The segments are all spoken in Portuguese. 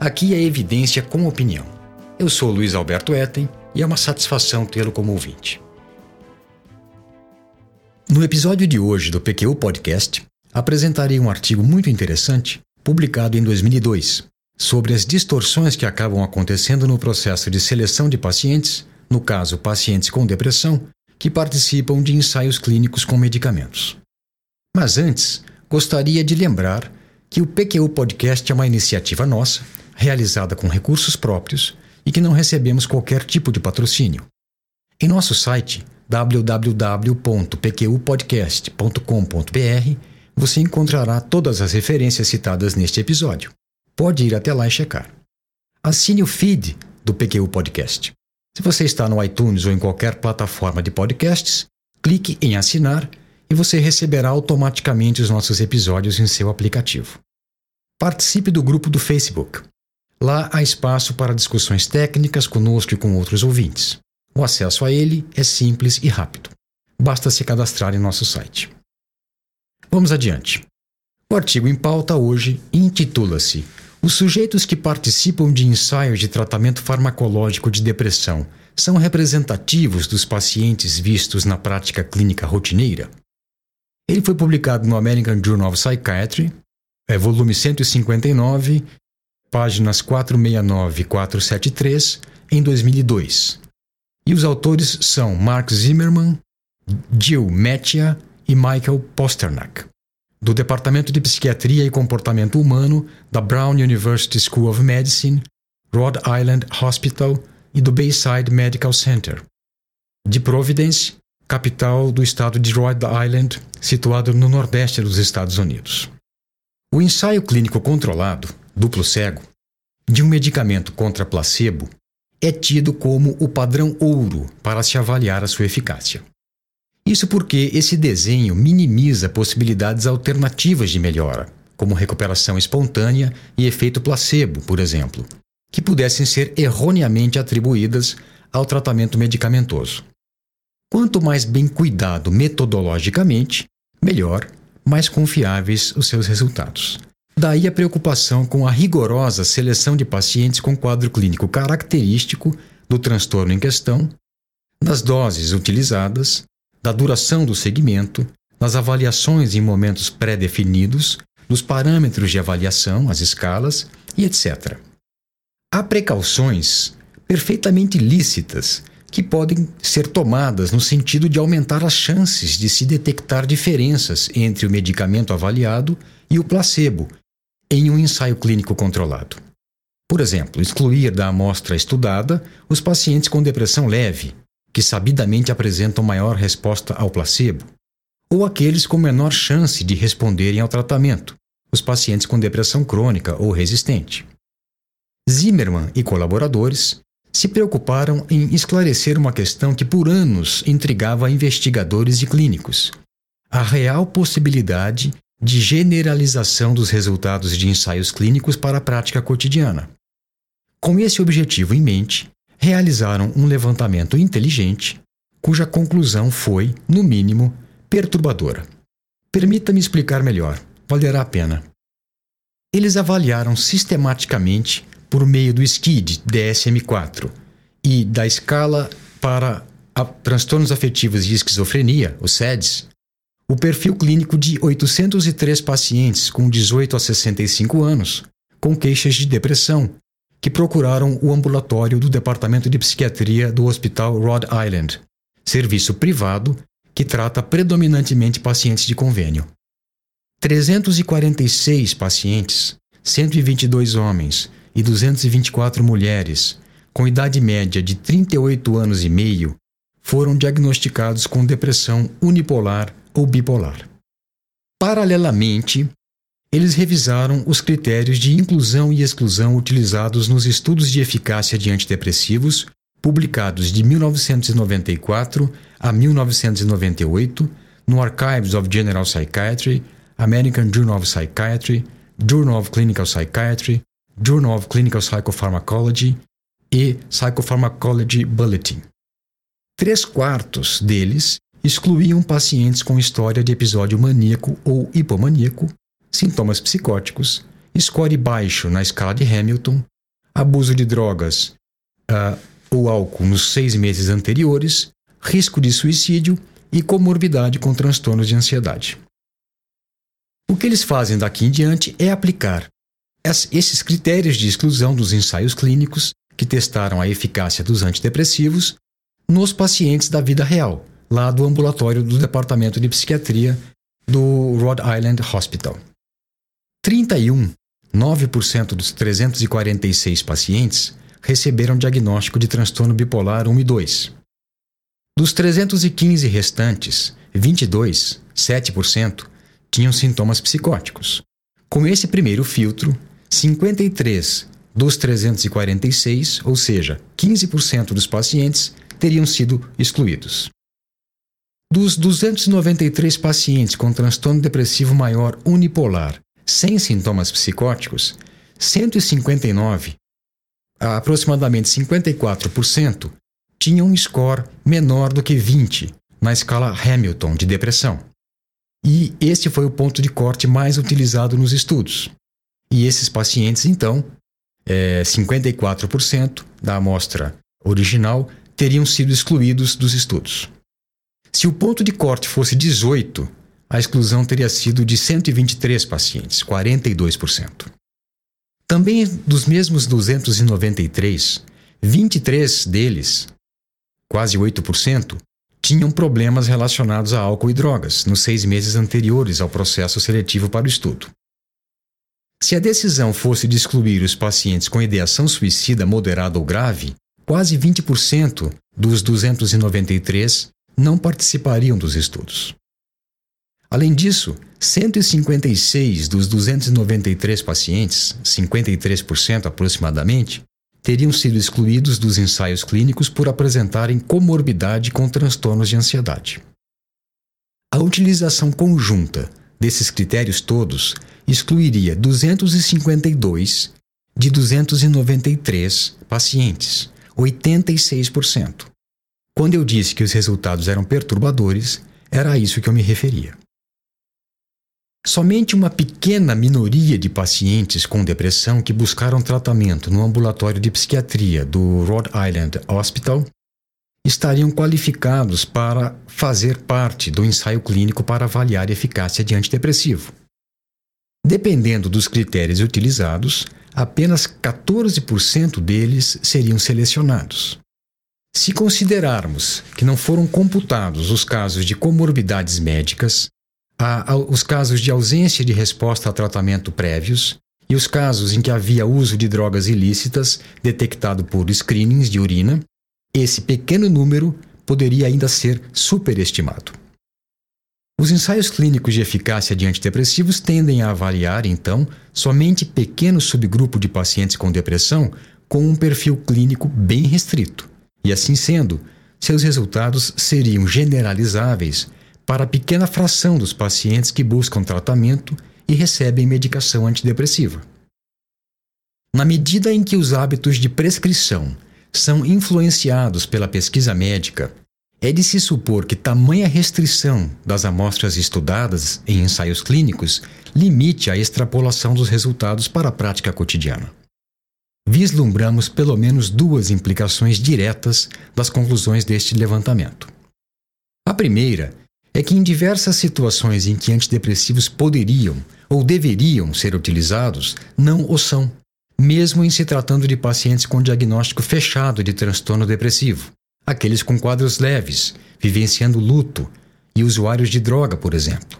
Aqui é evidência com opinião. Eu sou Luiz Alberto Etten e é uma satisfação tê-lo como ouvinte. No episódio de hoje do PQ Podcast, apresentarei um artigo muito interessante publicado em 2002 sobre as distorções que acabam acontecendo no processo de seleção de pacientes, no caso pacientes com depressão, que participam de ensaios clínicos com medicamentos. Mas antes, gostaria de lembrar que o PQU Podcast é uma iniciativa nossa, realizada com recursos próprios e que não recebemos qualquer tipo de patrocínio. Em nosso site www.pqpodcast.com.br você encontrará todas as referências citadas neste episódio. Pode ir até lá e checar. Assine o feed do PQU Podcast. Se você está no iTunes ou em qualquer plataforma de podcasts, clique em assinar e você receberá automaticamente os nossos episódios em seu aplicativo. Participe do grupo do Facebook. Lá há espaço para discussões técnicas conosco e com outros ouvintes. O acesso a ele é simples e rápido. Basta se cadastrar em nosso site. Vamos adiante. O artigo em pauta hoje intitula-se os sujeitos que participam de ensaios de tratamento farmacológico de depressão são representativos dos pacientes vistos na prática clínica rotineira? Ele foi publicado no American Journal of Psychiatry, é, volume 159, páginas 469 e 473, em 2002. E os autores são Mark Zimmerman, Jill Metia e Michael Posternak do Departamento de Psiquiatria e Comportamento Humano da Brown University School of Medicine, Rhode Island Hospital e do Bayside Medical Center. De Providence, capital do estado de Rhode Island, situado no nordeste dos Estados Unidos. O ensaio clínico controlado, duplo cego, de um medicamento contra placebo é tido como o padrão ouro para se avaliar a sua eficácia. Isso porque esse desenho minimiza possibilidades alternativas de melhora, como recuperação espontânea e efeito placebo, por exemplo, que pudessem ser erroneamente atribuídas ao tratamento medicamentoso. Quanto mais bem cuidado metodologicamente, melhor, mais confiáveis os seus resultados. Daí a preocupação com a rigorosa seleção de pacientes com quadro clínico característico do transtorno em questão, das doses utilizadas da duração do segmento, nas avaliações em momentos pré-definidos, dos parâmetros de avaliação, as escalas e etc. Há precauções perfeitamente lícitas que podem ser tomadas no sentido de aumentar as chances de se detectar diferenças entre o medicamento avaliado e o placebo em um ensaio clínico controlado. Por exemplo, excluir da amostra estudada os pacientes com depressão leve, que sabidamente apresentam maior resposta ao placebo, ou aqueles com menor chance de responderem ao tratamento, os pacientes com depressão crônica ou resistente. Zimmermann e colaboradores se preocuparam em esclarecer uma questão que por anos intrigava investigadores e clínicos: a real possibilidade de generalização dos resultados de ensaios clínicos para a prática cotidiana. Com esse objetivo em mente, realizaram um levantamento inteligente, cuja conclusão foi, no mínimo, perturbadora. Permita-me explicar melhor, valerá a pena. Eles avaliaram sistematicamente, por meio do SKID DSM-4 e da escala para transtornos afetivos e esquizofrenia, o SEDS, o perfil clínico de 803 pacientes com 18 a 65 anos, com queixas de depressão, que procuraram o ambulatório do Departamento de Psiquiatria do Hospital Rhode Island, serviço privado que trata predominantemente pacientes de convênio. 346 pacientes, 122 homens e 224 mulheres, com idade média de 38 anos e meio, foram diagnosticados com depressão unipolar ou bipolar. Paralelamente, eles revisaram os critérios de inclusão e exclusão utilizados nos estudos de eficácia de antidepressivos publicados de 1994 a 1998 no Archives of General Psychiatry, American Journal of Psychiatry, Journal of Clinical Psychiatry, Journal of Clinical Psychopharmacology e Psychopharmacology Bulletin. Três quartos deles excluíam pacientes com história de episódio maníaco ou hipomaníaco, sintomas psicóticos, score baixo na escala de Hamilton, abuso de drogas uh, ou álcool nos seis meses anteriores, risco de suicídio e comorbidade com transtornos de ansiedade. O que eles fazem daqui em diante é aplicar esses critérios de exclusão dos ensaios clínicos que testaram a eficácia dos antidepressivos nos pacientes da vida real, lá do ambulatório do Departamento de Psiquiatria do Rhode Island Hospital. 31, 9% dos 346 pacientes receberam diagnóstico de transtorno bipolar 1 e 2. Dos 315 restantes, 22, 7%, tinham sintomas psicóticos. Com esse primeiro filtro, 53 dos 346, ou seja, 15% dos pacientes, teriam sido excluídos. Dos 293 pacientes com transtorno depressivo maior unipolar sem sintomas psicóticos, 159, aproximadamente 54%, tinham um score menor do que 20 na escala Hamilton de depressão. E este foi o ponto de corte mais utilizado nos estudos. E esses pacientes, então, é, 54% da amostra original teriam sido excluídos dos estudos. Se o ponto de corte fosse 18, a exclusão teria sido de 123 pacientes, 42%. Também dos mesmos 293, 23 deles, quase 8%, tinham problemas relacionados a álcool e drogas nos seis meses anteriores ao processo seletivo para o estudo. Se a decisão fosse de excluir os pacientes com ideação suicida moderada ou grave, quase 20% dos 293 não participariam dos estudos. Além disso, 156 dos 293 pacientes, 53% aproximadamente, teriam sido excluídos dos ensaios clínicos por apresentarem comorbidade com transtornos de ansiedade. A utilização conjunta desses critérios todos excluiria 252 de 293 pacientes, 86%. Quando eu disse que os resultados eram perturbadores, era a isso que eu me referia. Somente uma pequena minoria de pacientes com depressão que buscaram tratamento no ambulatório de psiquiatria do Rhode Island Hospital estariam qualificados para fazer parte do ensaio clínico para avaliar a eficácia de antidepressivo. Dependendo dos critérios utilizados, apenas 14% deles seriam selecionados. Se considerarmos que não foram computados os casos de comorbidades médicas, os casos de ausência de resposta a tratamento prévios e os casos em que havia uso de drogas ilícitas detectado por screenings de urina, esse pequeno número poderia ainda ser superestimado. Os ensaios clínicos de eficácia de antidepressivos tendem a avaliar, então, somente pequeno subgrupo de pacientes com depressão com um perfil clínico bem restrito, e assim sendo, seus resultados seriam generalizáveis para a pequena fração dos pacientes que buscam tratamento e recebem medicação antidepressiva. Na medida em que os hábitos de prescrição são influenciados pela pesquisa médica, é de se supor que tamanha restrição das amostras estudadas em ensaios clínicos limite a extrapolação dos resultados para a prática cotidiana. Vislumbramos pelo menos duas implicações diretas das conclusões deste levantamento. A primeira é que em diversas situações em que antidepressivos poderiam ou deveriam ser utilizados, não o são, mesmo em se tratando de pacientes com diagnóstico fechado de transtorno depressivo, aqueles com quadros leves, vivenciando luto e usuários de droga, por exemplo.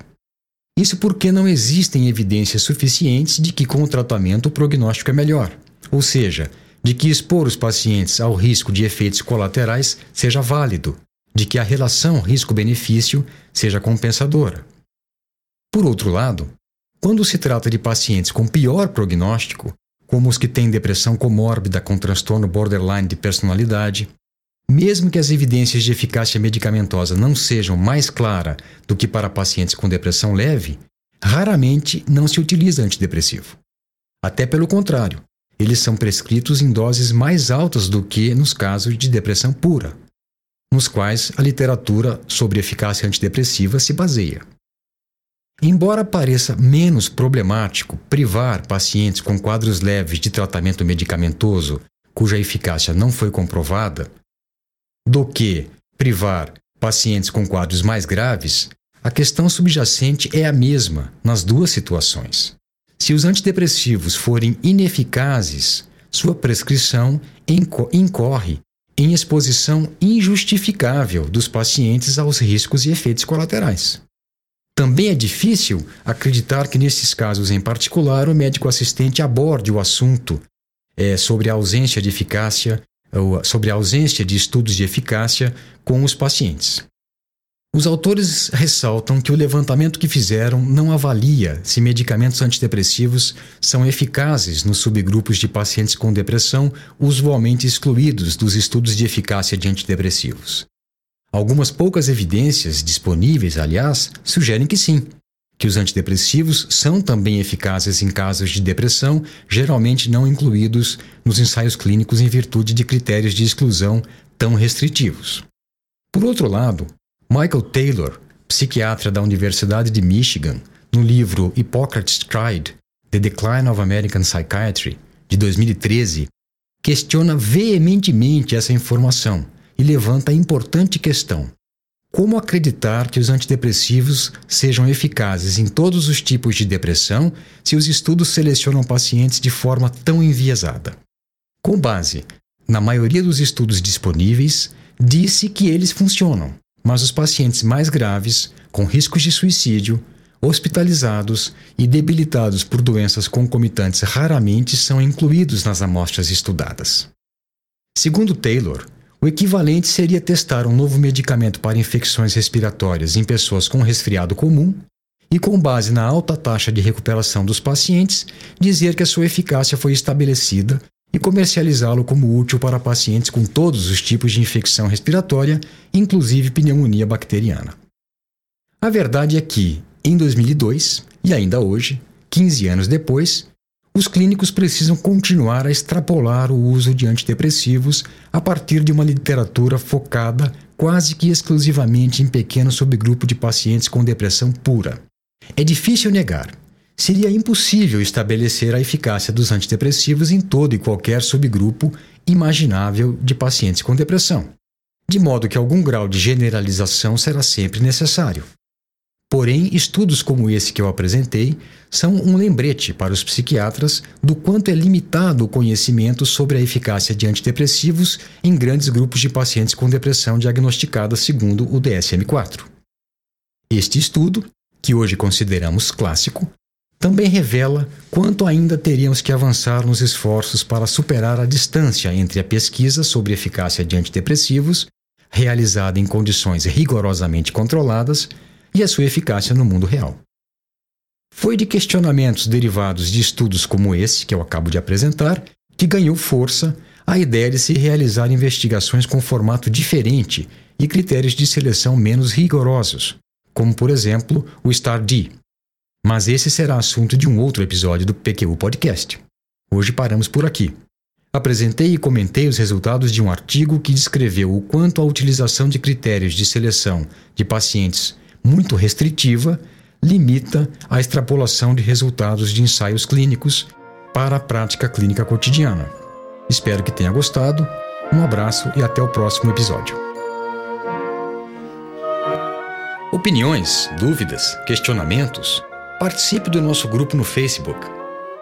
Isso porque não existem evidências suficientes de que com o tratamento o prognóstico é melhor, ou seja, de que expor os pacientes ao risco de efeitos colaterais seja válido, de que a relação risco-benefício seja compensadora. Por outro lado, Quando se trata de pacientes com pior prognóstico, como os que têm depressão comórbida com transtorno borderline de personalidade, mesmo que as evidências de eficácia medicamentosa não sejam mais claras do que para pacientes com depressão leve, raramente não se utiliza antidepressivo. Até pelo contrário, eles são prescritos em doses mais altas do que nos casos de depressão pura, nos quais a literatura sobre eficácia antidepressiva se baseia. Embora pareça menos problemático privar pacientes com quadros leves de tratamento medicamentoso cuja eficácia não foi comprovada, do que privar pacientes com quadros mais graves, a questão subjacente é a mesma nas duas situações. Se os antidepressivos forem ineficazes, sua prescrição incorre em exposição injustificável dos pacientes aos riscos e efeitos colaterais. Também é difícil acreditar que, nesses casos em particular, o médico assistente aborde o assunto é, sobre a ausência de eficácia, sobre a ausência de estudos de eficácia com os pacientes. Os autores ressaltam que o levantamento que fizeram não avalia se medicamentos antidepressivos são eficazes nos subgrupos de pacientes com depressão usualmente excluídos dos estudos de eficácia de antidepressivos. Algumas poucas evidências disponíveis, aliás, sugerem que sim, que os antidepressivos são também eficazes em casos de depressão, geralmente não incluídos nos ensaios clínicos em virtude de critérios de exclusão tão restritivos. Por outro lado, Michael Taylor, psiquiatra da Universidade de Michigan, no livro Hippocrates Tried: The Decline of American Psychiatry, de 2013, questiona veementemente essa informação e levanta a importante questão: como acreditar que os antidepressivos sejam eficazes em todos os tipos de depressão se os estudos selecionam pacientes de forma tão enviesada? Com base na maioria dos estudos disponíveis, disse que eles funcionam, mas os pacientes mais graves, com riscos de suicídio, hospitalizados e debilitados por doenças concomitantes raramente são incluídos nas amostras estudadas. Segundo Taylor, o equivalente seria testar um novo medicamento para infecções respiratórias em pessoas com resfriado comum e, com base na alta taxa de recuperação dos pacientes, dizer que a sua eficácia foi estabelecida e comercializá-lo como útil para pacientes com todos os tipos de infecção respiratória, inclusive pneumonia bacteriana. A verdade é que, em 2002, e ainda hoje, 15 anos depois, os clínicos precisam continuar a extrapolar o uso de antidepressivos a partir de uma literatura focada quase que exclusivamente em pequeno subgrupo de pacientes com depressão pura. É difícil negar seria impossível estabelecer a eficácia dos antidepressivos em todo e qualquer subgrupo imaginável de pacientes com depressão, de modo que algum grau de generalização será sempre necessário. Porém, estudos como esse que eu apresentei são um lembrete para os psiquiatras do quanto é limitado o conhecimento sobre a eficácia de antidepressivos em grandes grupos de pacientes com depressão diagnosticada segundo o DSM-4. Este estudo, que hoje consideramos clássico, também revela quanto ainda teríamos que avançar nos esforços para superar a distância entre a pesquisa sobre eficácia de antidepressivos, realizada em condições rigorosamente controladas, e a sua eficácia no mundo real. Foi de questionamentos derivados de estudos como esse que eu acabo de apresentar que ganhou força a ideia de se realizar investigações com formato diferente e critérios de seleção menos rigorosos, como por exemplo o STAR-D, mas esse será assunto de um outro episódio do PQU Podcast. Hoje paramos por aqui. Apresentei e comentei os resultados de um artigo que descreveu o quanto a utilização de critérios de seleção de pacientes muito restritiva limita a extrapolação de resultados de ensaios clínicos para a prática clínica cotidiana. Espero que tenha gostado. Um abraço e até o próximo episódio. Opiniões, dúvidas, questionamentos? Participe do nosso grupo no Facebook.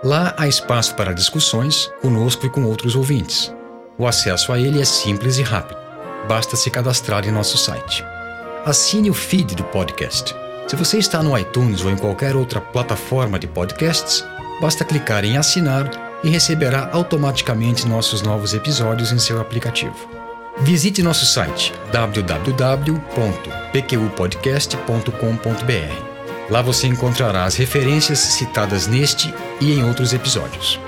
Lá há espaço para discussões conosco e com outros ouvintes. O acesso a ele é simples e rápido. Basta se cadastrar em nosso site. Assine o feed do podcast. Se você está no iTunes ou em qualquer outra plataforma de podcasts, basta clicar em assinar e receberá automaticamente nossos novos episódios em seu aplicativo. Visite nosso site www.pqpodcast.com.br Lá você encontrará as referências citadas neste e em outros episódios.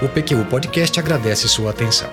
O PQU Podcast agradece sua atenção.